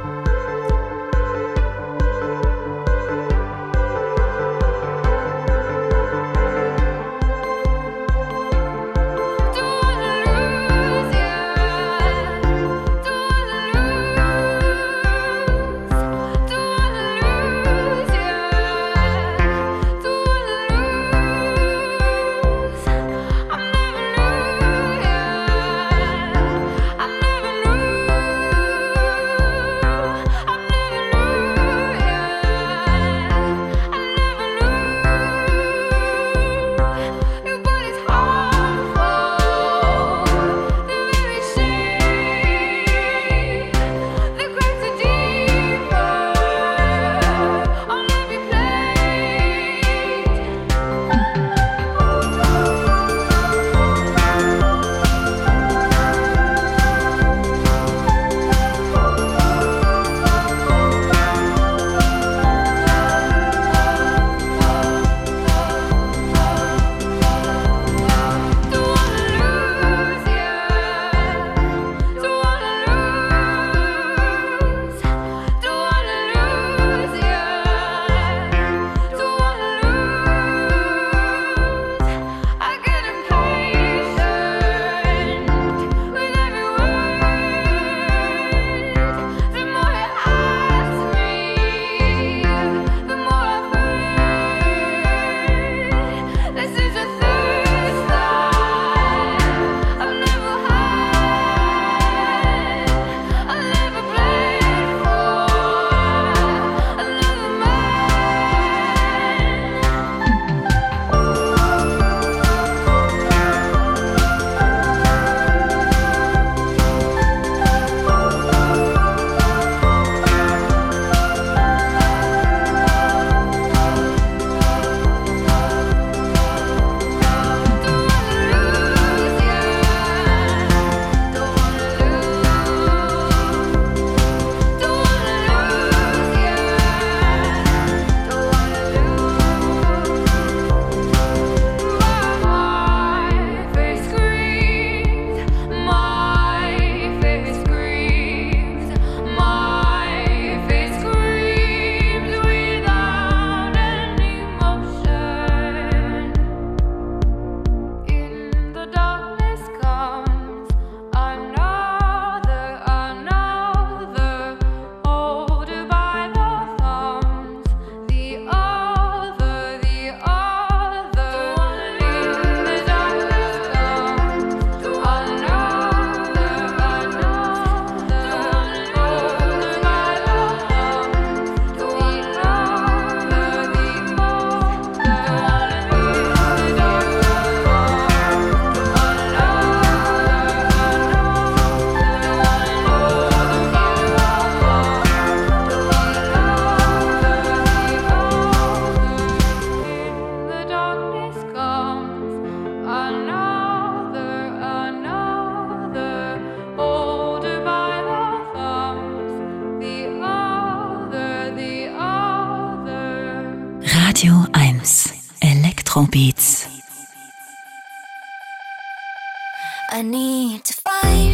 I need to find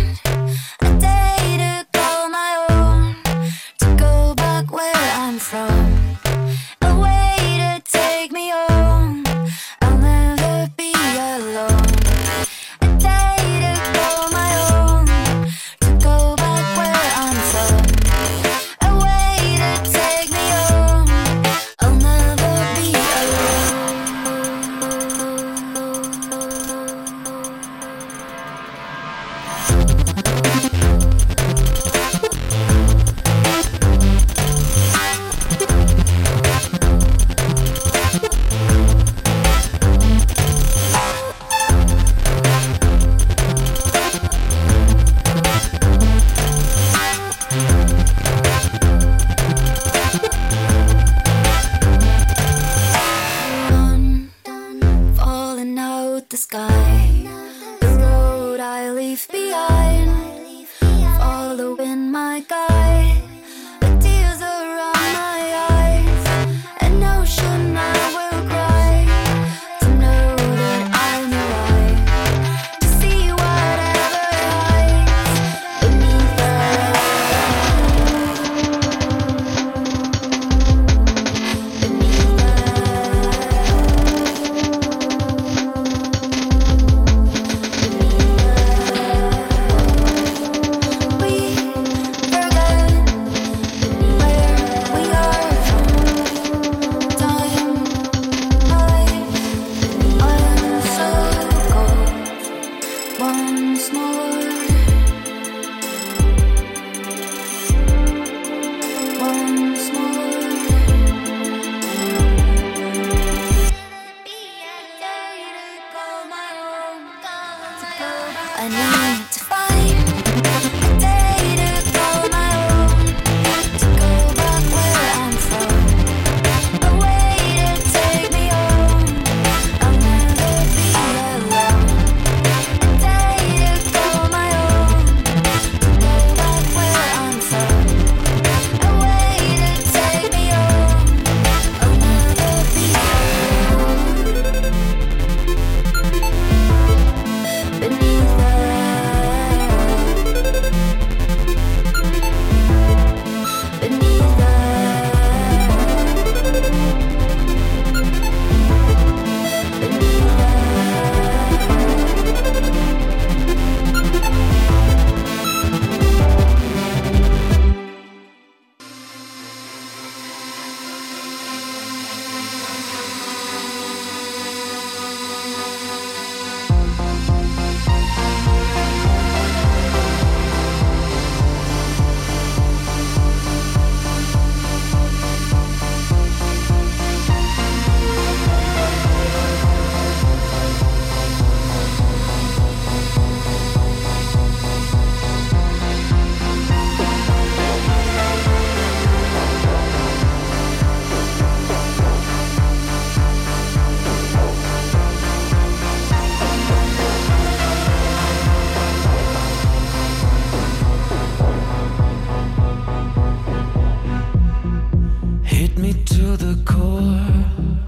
to the core.